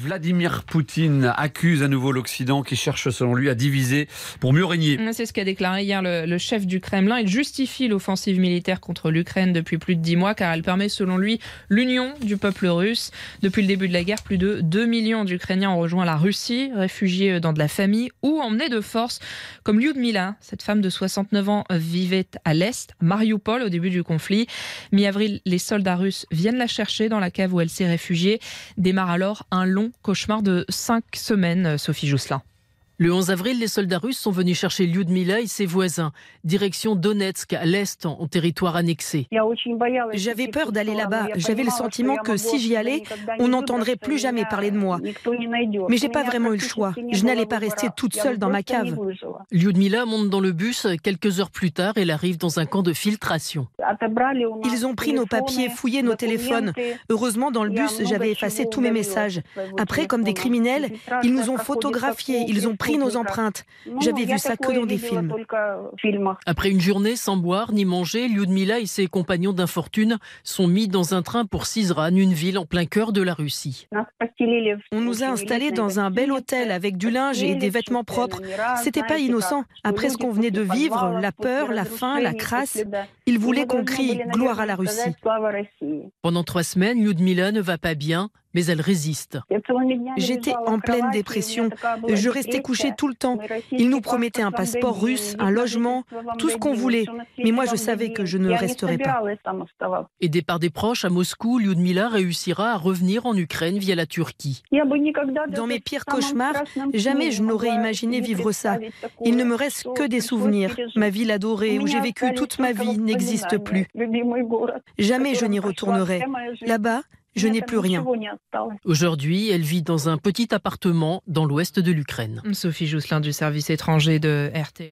Vladimir Poutine accuse à nouveau l'Occident qui cherche selon lui à diviser pour mieux régner. C'est ce qu'a déclaré hier le, le, chef du Kremlin. Il justifie l'offensive militaire contre l'Ukraine depuis plus de dix mois car elle permet selon lui l'union du peuple russe. Depuis le début de la guerre, plus de 2 millions d'Ukrainiens ont rejoint la Russie, réfugiés dans de la famille ou emmenés de force, comme Lyudmila. Cette femme de 69 ans vivait à l'Est, Mariupol, au début du conflit. Mi-avril, les soldats russes viennent la chercher dans la cave où elle s'est réfugiée. Démarre alors un long cauchemar de cinq semaines, Sophie Jousselin. Le 11 avril, les soldats russes sont venus chercher Lyudmila et ses voisins, direction Donetsk, à l'est, en territoire annexé. J'avais peur d'aller là-bas. J'avais le sentiment que si j'y allais, on n'entendrait plus jamais parler de moi. Mais j'ai pas vraiment eu le choix. Je n'allais pas rester toute seule dans ma cave. Lyudmila monte dans le bus. Quelques heures plus tard, elle arrive dans un camp de filtration. Ils ont pris nos papiers, fouillé nos téléphones. Heureusement, dans le bus, j'avais effacé tous mes messages. Après, comme des criminels, ils nous ont photographiés. Ils ont pris nos empreintes. J'avais vu ça que dans des films. Après une journée sans boire ni manger, Lyudmila et ses compagnons d'infortune sont mis dans un train pour Sizran, une ville en plein cœur de la Russie. On nous a installés dans un bel hôtel avec du linge et des vêtements propres. C'était pas innocent. Après ce qu'on venait de vivre, la peur, la faim, la crasse, ils voulaient qu'on crie gloire à la Russie. Pendant trois semaines, Lyudmila ne va pas bien mais elle résiste. J'étais en pleine dépression. Je restais couchée tout le temps. Ils nous promettaient un passeport russe, un logement, tout ce qu'on voulait. Mais moi, je savais que je ne resterais pas. Aidée par des proches à Moscou, Lyudmila réussira à revenir en Ukraine via la Turquie. Dans mes pires cauchemars, jamais je n'aurais imaginé vivre ça. Il ne me reste que des souvenirs. Ma ville adorée, où j'ai vécu toute ma vie, n'existe plus. Jamais je n'y retournerai. Là-bas, je n'ai plus rien. Aujourd'hui, elle vit dans un petit appartement dans l'ouest de l'Ukraine. Sophie Jousselin du service étranger de RT.